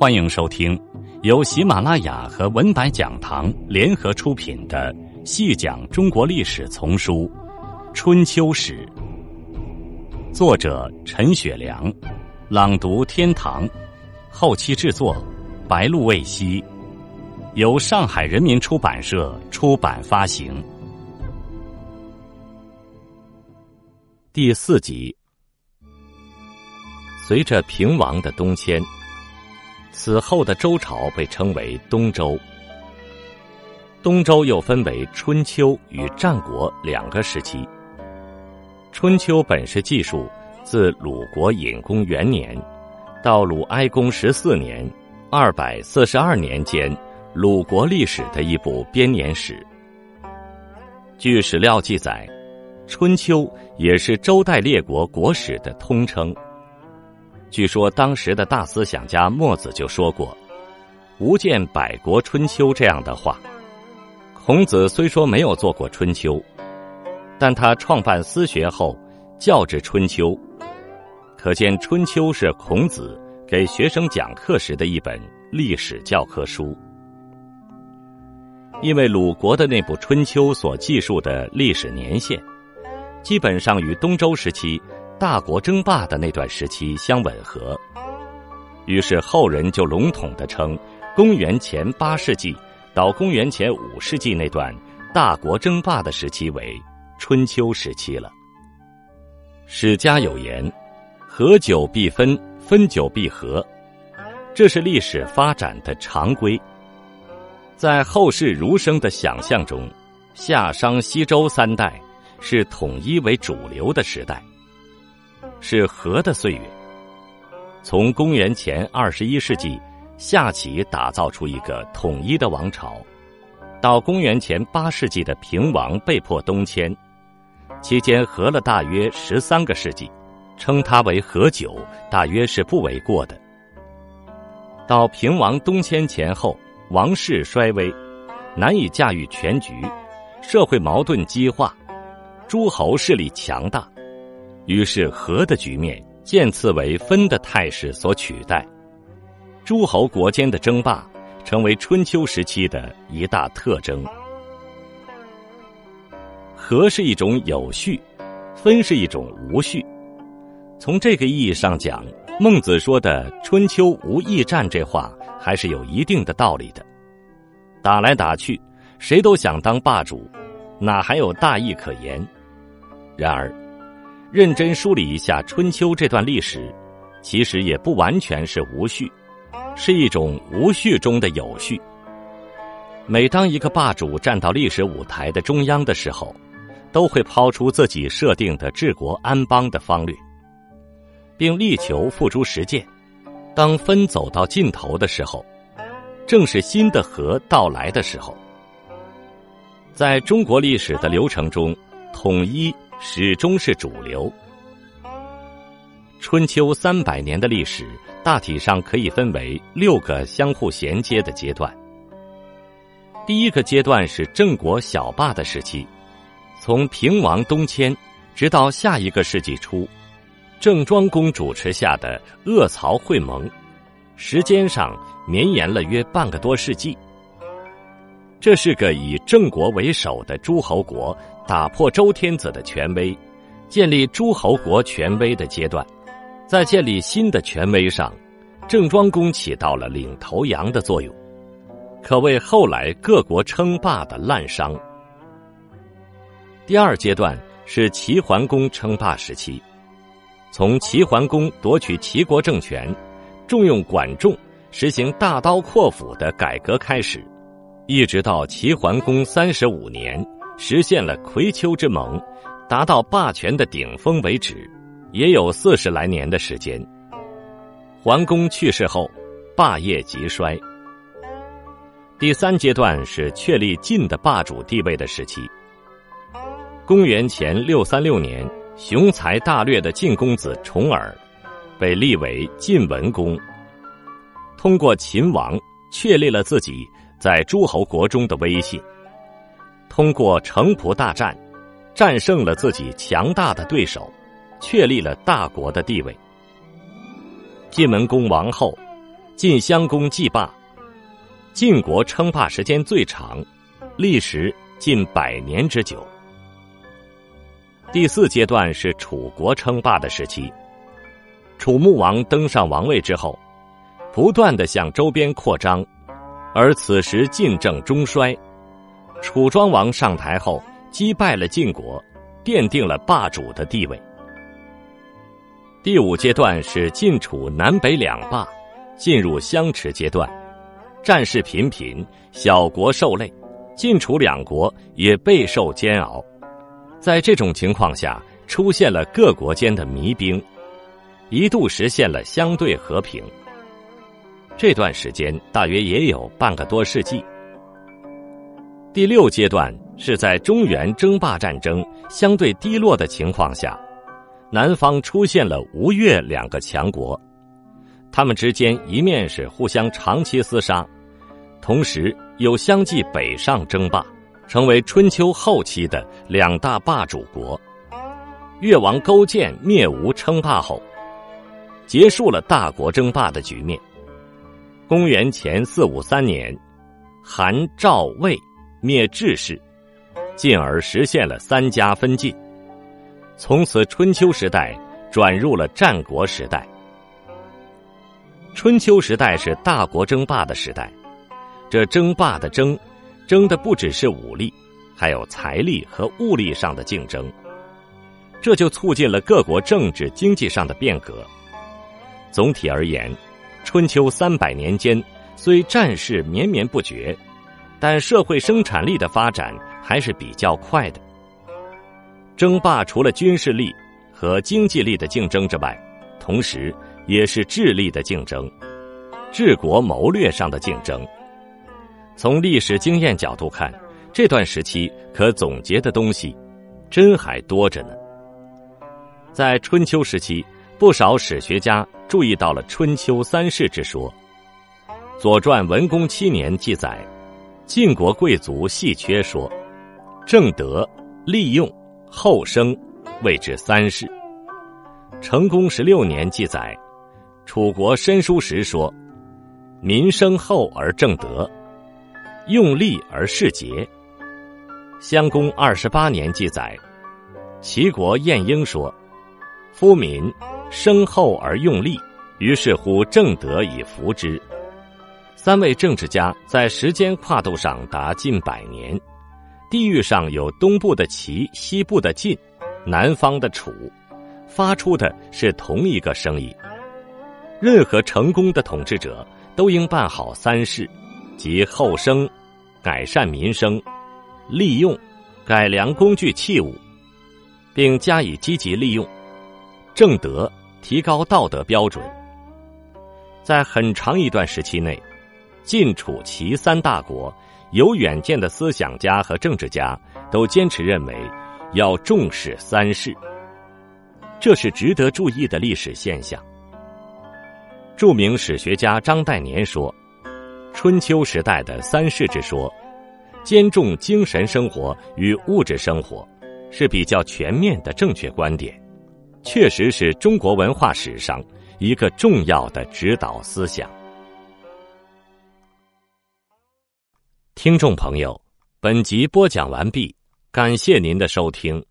欢迎收听由喜马拉雅和文白讲堂联合出品的《细讲中国历史丛书·春秋史》，作者陈雪良，朗读天堂，后期制作白露未晞，由上海人民出版社出版发行。第四集，随着平王的东迁。此后的周朝被称为东周。东周又分为春秋与战国两个时期。春秋本是记述自鲁国隐公元年到鲁哀公十四年（二百四十二年间）鲁国历史的一部编年史。据史料记载，春秋也是周代列国国史的通称。据说当时的大思想家墨子就说过“吾见百国春秋”这样的话。孔子虽说没有做过春秋，但他创办私学后教之春秋，可见春秋是孔子给学生讲课时的一本历史教科书。因为鲁国的那部春秋所记述的历史年限，基本上与东周时期。大国争霸的那段时期相吻合，于是后人就笼统的称公元前八世纪到公元前五世纪那段大国争霸的时期为春秋时期了。史家有言：“合久必分，分久必合。”这是历史发展的常规。在后世儒生的想象中，夏商西周三代是统一为主流的时代。是和的岁月。从公元前二十一世纪夏起打造出一个统一的王朝，到公元前八世纪的平王被迫东迁，期间和了大约十三个世纪，称它为和久，大约是不为过的。到平王东迁前后，王室衰微，难以驾驭全局，社会矛盾激化，诸侯势力强大。于是和的局面渐次为分的态势所取代，诸侯国间的争霸成为春秋时期的一大特征。和是一种有序，分是一种无序。从这个意义上讲，孟子说的“春秋无义战”这话还是有一定的道理的。打来打去，谁都想当霸主，哪还有大义可言？然而。认真梳理一下春秋这段历史，其实也不完全是无序，是一种无序中的有序。每当一个霸主站到历史舞台的中央的时候，都会抛出自己设定的治国安邦的方略，并力求付诸实践。当分走到尽头的时候，正是新的和到来的时候。在中国历史的流程中，统一。始终是主流。春秋三百年的历史，大体上可以分为六个相互衔接的阶段。第一个阶段是郑国小霸的时期，从平王东迁，直到下一个世纪初，郑庄公主持下的鄂曹会盟，时间上绵延了约半个多世纪。这是个以郑国为首的诸侯国。打破周天子的权威，建立诸侯国权威的阶段，在建立新的权威上，郑庄公起到了领头羊的作用，可谓后来各国称霸的滥觞。第二阶段是齐桓公称霸时期，从齐桓公夺取齐国政权，重用管仲，实行大刀阔斧的改革开始，一直到齐桓公三十五年。实现了葵丘之盟，达到霸权的顶峰为止，也有四十来年的时间。桓公去世后，霸业极衰。第三阶段是确立晋的霸主地位的时期。公元前六三六年，雄才大略的晋公子重耳被立为晋文公，通过秦王确立了自己在诸侯国中的威信。通过城濮大战，战胜了自己强大的对手，确立了大国的地位。晋文公亡后，晋襄公继霸，晋国称霸时间最长，历时近百年之久。第四阶段是楚国称霸的时期，楚穆王登上王位之后，不断的向周边扩张，而此时晋政中衰，楚庄王上台后击败了晋国，奠定了霸主的地位。第五阶段是晋楚南北两霸，进入相持阶段，战事频频，小国受累，晋楚两国也备受煎熬。在这种情况下，出现了各国间的弭兵，一度实现了相对和平。这段时间大约也有半个多世纪。第六阶段是在中原争霸战争相对低落的情况下，南方出现了吴越两个强国，他们之间一面是互相长期厮杀，同时又相继北上争霸。成为春秋后期的两大霸主国。越王勾践灭吴称霸后，结束了大国争霸的局面。公元前四五三年，韩、赵、魏灭智氏，进而实现了三家分晋。从此，春秋时代转入了战国时代。春秋时代是大国争霸的时代，这争霸的争。争的不只是武力，还有财力和物力上的竞争，这就促进了各国政治经济上的变革。总体而言，春秋三百年间虽战事绵绵不绝，但社会生产力的发展还是比较快的。争霸除了军事力和经济力的竞争之外，同时也是智力的竞争，治国谋略上的竞争。从历史经验角度看，这段时期可总结的东西，真还多着呢。在春秋时期，不少史学家注意到了春秋三世之说。《左传》文公七年记载，晋国贵族细缺说，正德、利用、后生，谓之三世。成公十六年记载，楚国申叔时说，民生厚而正德。用力而事节。襄公二十八年记载，齐国晏婴说：“夫民生厚而用力，于是乎正德以服之。”三位政治家在时间跨度上达近百年，地域上有东部的齐，西部的晋，南方的楚，发出的是同一个声音。任何成功的统治者都应办好三事，即后生。改善民生，利用改良工具器物，并加以积极利用；正德提高道德标准。在很长一段时期内，晋、楚、齐三大国有远见的思想家和政治家都坚持认为要重视三世，这是值得注意的历史现象。著名史学家张岱年说。春秋时代的三世之说，兼重精神生活与物质生活，是比较全面的正确观点，确实是中国文化史上一个重要的指导思想。听众朋友，本集播讲完毕，感谢您的收听。